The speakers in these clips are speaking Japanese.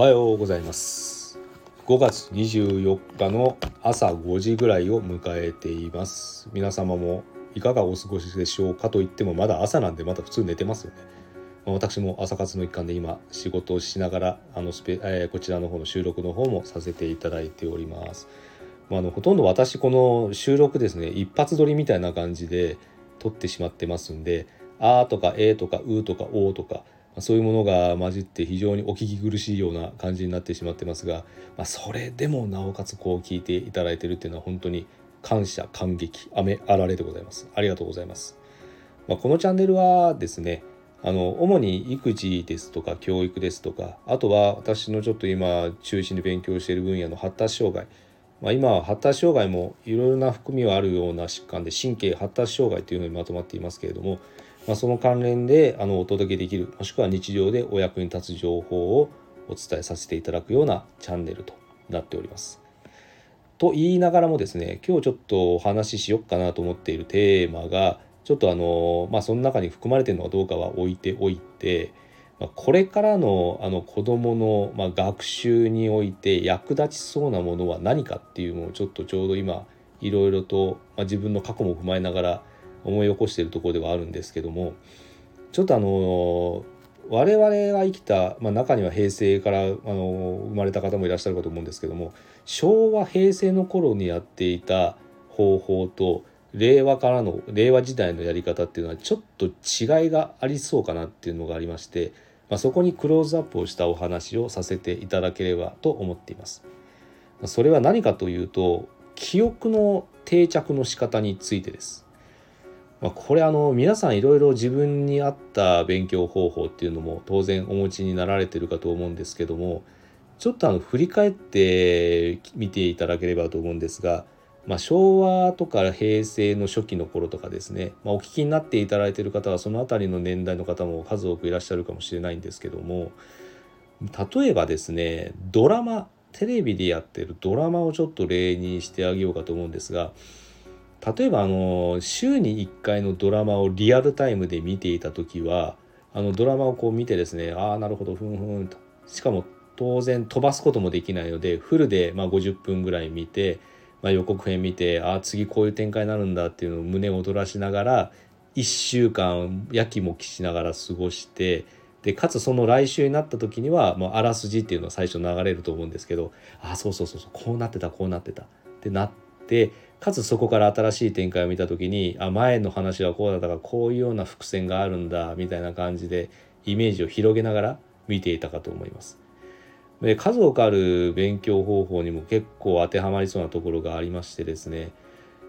はようございます。5月24日の朝5時ぐらいを迎えています。皆様もいかがお過ごしでしょうかと言ってもまだ朝なんでまだ普通寝てますよね。私も朝活の一環で今仕事をしながらあのスペ、えー、こちらの方の収録の方もさせていただいております。まあ、のほとんど私この収録ですね一発撮りみたいな感じで撮ってしまってますんで「あ」とか「え」とか「う」とか「お」とかそういうものが混じって非常にお聞き苦しいような感じになってしまってますが、まあ、それでもなおかつこう聞いていただいてるっていうのは本当に感謝感激雨あられでございます。ありがとうございます、まあ、このチャンネルはですねあの主に育児ですとか教育ですとかあとは私のちょっと今中心に勉強している分野の発達障害。まあ、今は発達障害もいろいろな含みはあるような疾患で神経発達障害というのにまとまっていますけれども、まあ、その関連であのお届けできるもしくは日常でお役に立つ情報をお伝えさせていただくようなチャンネルとなっております。と言いながらもですね今日ちょっとお話ししよっかなと思っているテーマがちょっとあのまあその中に含まれてるのかどうかは置いておいてまこれからのあの子どもの、まあ、学習において役立ちそうなものは何かっていうのをちょっとちょうど今いろいろと、まあ、自分の過去も踏まえながら思い起こしているところではあるんですけどもちょっとあの我々が生きた、まあ、中には平成からあの生まれた方もいらっしゃるかと思うんですけども昭和平成の頃にやっていた方法と令和からの令和時代のやり方っていうのはちょっと違いがありそうかなっていうのがありまして、まあ、そこにクローズアップをしたお話をさせていただければと思っています。それは何かというと記憶の定着の仕方についてです。まあ、これあの皆さんいろいろ自分に合った勉強方法っていうのも当然お持ちになられてるかと思うんですけどもちょっとあの振り返ってみていただければと思うんですが、まあ、昭和とか平成の初期の頃とかですね、まあ、お聞きになっていただいている方はその辺りの年代の方も数多くいらっしゃるかもしれないんですけども例えばですねドラマテレビでやってるドラマをちょっと例にしてあげようかと思うんですが例えばあの週に1回のドラマをリアルタイムで見ていた時はあのドラマをこう見てですねああなるほどふんふんと。しかも当然飛ばすこともできないのでフルでま50分ぐらい見て、まあ、予告編見てああ次こういう展開になるんだっていうのを胸を躍らしながら1週間やきもきしながら過ごしてでかつその来週になった時にはもうあらすじっていうのは最初流れると思うんですけどああそうそうそうそうこうなってたこうなってたってなってかつそこから新しい展開を見た時にあ前の話はこうだったからこういうような伏線があるんだみたいな感じでイメージを広げながら見ていたかと思います。で数多くある勉強方法にも結構当てはまりそうなところがありましてですね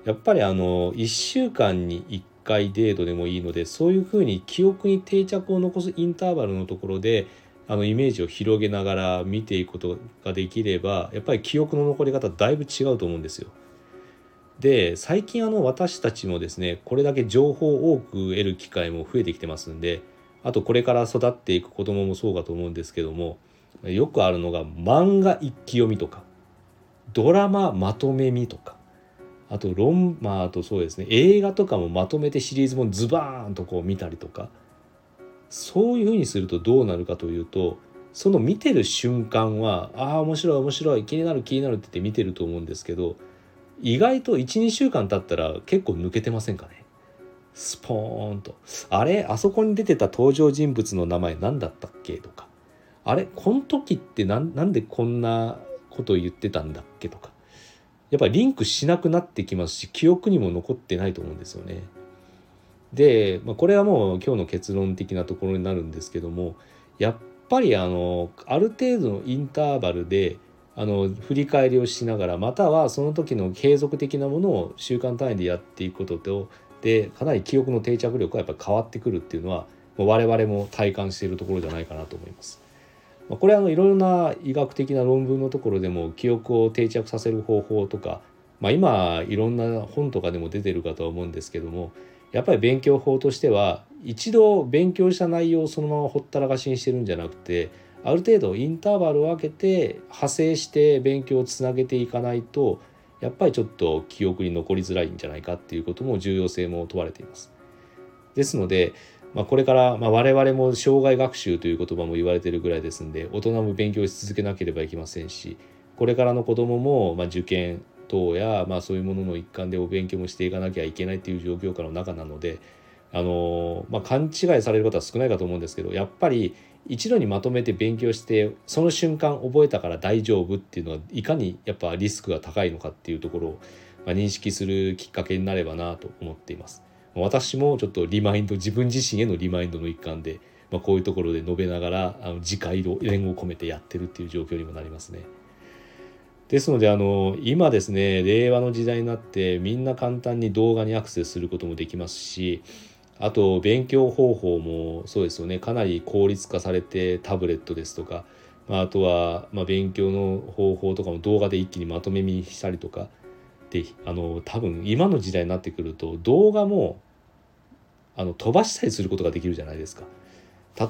やっぱりあの1週間に1回程度でもいいのでそういうふうに記憶に定着を残すインターバルのところであのイメージを広げながら見ていくことができればやっぱり記憶の残り方だいぶ違うと思うんですよ。で最近あの私たちもですねこれだけ情報を多く得る機会も増えてきてますんであとこれから育っていく子供もそうかと思うんですけどもよくあるのが漫画一気読みとかドラマまとめ見とかあとロンまああとそうですね映画とかもまとめてシリーズもズバーンとこう見たりとかそういうふうにするとどうなるかというとその見てる瞬間はああ面白い面白い気になる気になるって言って見てると思うんですけど意外と12週間経ったら結構抜けてませんかね？スポーンと。あれあそこに出てた登場人物の名前何だったっけとか。あれこの時ってなんでこんなこと言ってたんだっけとか。やっぱりリンクしなくなってきますし記憶にも残ってないと思うんですよね。で、まあ、これはもう今日の結論的なところになるんですけどもやっぱりあのある程度のインターバルであの振り返りをしながらまたはその時の継続的なものを習慣単位でやっていくこととでかなり記憶の定着力がやっぱ変わってくるっていうのはもう我々も体感しているところじゃないかなと思います。これはいろいろな医学的な論文のところでも記憶を定着させる方法とか、まあ、今いろんな本とかでも出てるかとは思うんですけどもやっぱり勉強法としては一度勉強した内容をそのままほったらかしにしてるんじゃなくてある程度インターバルを空けて派生して勉強をつなげていかないとやっぱりちょっと記憶に残りづらいんじゃないかっていうことも重要性も問われています。ですのでまあ、これから、まあ、我々も障害学習という言葉も言われてるぐらいですんで大人も勉強し続けなければいけませんしこれからの子どもも、まあ、受験等や、まあ、そういうものの一環でお勉強もしていかなきゃいけないっていう状況下の中なのであの、まあ、勘違いされる方は少ないかと思うんですけどやっぱり一度にまとめて勉強してその瞬間覚えたから大丈夫っていうのはいかにやっぱリスクが高いのかっていうところを、ま、認識するきっかけになればなと思っています。私もちょっとリマインド自分自身へのリマインドの一環で、まあ、こういうところで述べながらあの次回を連を込めてやってるっていう状況にもなりますね。ですのであの今ですね令和の時代になってみんな簡単に動画にアクセスすることもできますしあと勉強方法もそうですよね。かなり効率化されてタブレットですとか、まあ、あとはま勉強の方法とかも動画で一気にまとめ見したりとか。であの多分今の時代になってくると動画もあの飛ばしたりすることができるじゃないですか。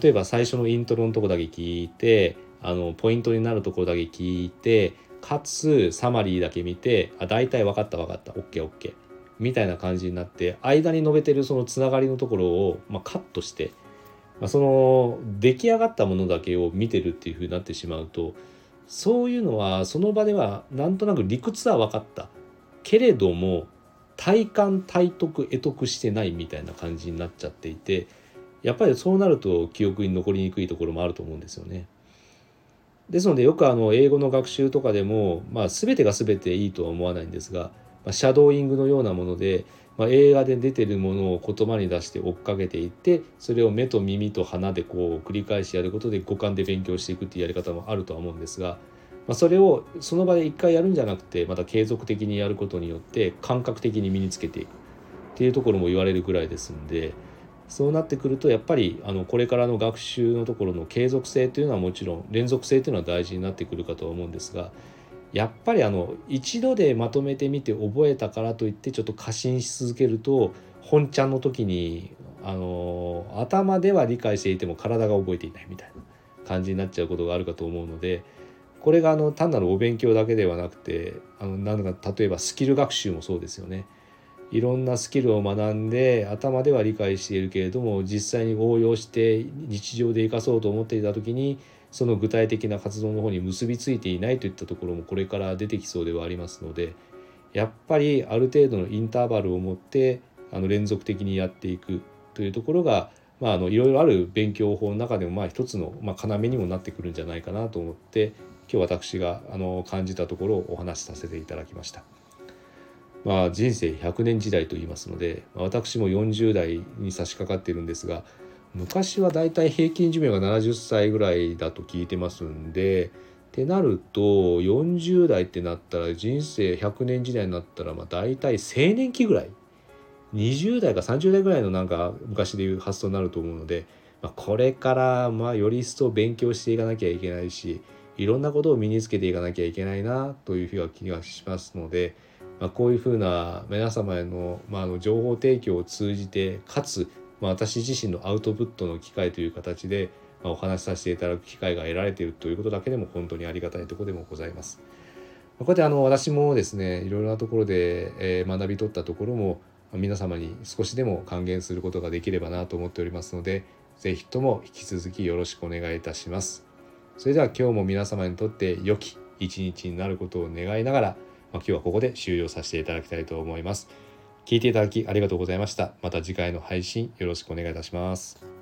例えば最初のイントロのとこだけ聞いてあのポイントになるところだけ聞いてかつサマリーだけ見てあ大体分かった分かった。OKOK みたいな感じになって間に述べてるそのつながりのところを、まあ、カットして、まあ、その出来上がったものだけを見てるっていうふうになってしまうとそういうのはその場ではなんとなく理屈は分かったけれども体感体得得得してないみたいな感じになっちゃっていてやっぱりそうなると記憶に残りにくいところもあると思うんですよね。ですのでよくあの英語の学習とかでも、まあ、全てが全ていいとは思わないんですがまシャドーイングのようなもので、ま、映画で出てるものを言葉に出して追っかけていってそれを目と耳と鼻でこう繰り返しやることで五感で勉強していくっていうやり方もあるとは思うんですが、ま、それをその場で一回やるんじゃなくてまた継続的にやることによって感覚的に身につけていくっていうところも言われるぐらいですんで。そうなってくるとやっぱりあのこれからの学習のところの継続性というのはもちろん連続性というのは大事になってくるかとは思うんですがやっぱりあの一度でまとめてみて覚えたからといってちょっと過信し続けると本ちゃんの時にあの頭では理解していても体が覚えていないみたいな感じになっちゃうことがあるかと思うのでこれがあの単なるお勉強だけではなくてあのなんか例えばスキル学習もそうですよね。いろんなスキルを学んで頭では理解しているけれども実際に応用して日常で生かそうと思っていた時にその具体的な活動の方に結びついていないといったところもこれから出てきそうではありますのでやっぱりある程度のインターバルを持ってあの連続的にやっていくというところが、まあ、あのいろいろある勉強法の中でもまあ一つの、まあ、要にもなってくるんじゃないかなと思って今日私があの感じたところをお話しさせていただきました。まあ、人生100年時代と言いますので私も40代に差し掛かっているんですが昔はだいたい平均寿命が70歳ぐらいだと聞いてますんでってなると40代ってなったら人生100年時代になったらまあ大体青年期ぐらい20代か30代ぐらいのなんか昔でいう発想になると思うので、まあ、これからまあより一層勉強していかなきゃいけないしいろんなことを身につけていかなきゃいけないなという気がしますので、まあ、こういうふうな皆様への,、まあ、の情報提供を通じてかつまあ、私自身のアウトプットの機会という形で、まあ、お話しさせていただく機会が得られているということだけでも本当にありがたいところでもございます。こうやってあの私もですねいろいろなところで、え学び取ったところも皆様に少しでも還元することができればなと思っておりますので是非とも引き続きよろしくお願いいたします。それでは今日も皆様にとって良き一日になることを願いながら、まあ、今日はここで終了させていただきたいと思います。聞いていただきありがとうございました。また次回の配信よろしくお願いいたします。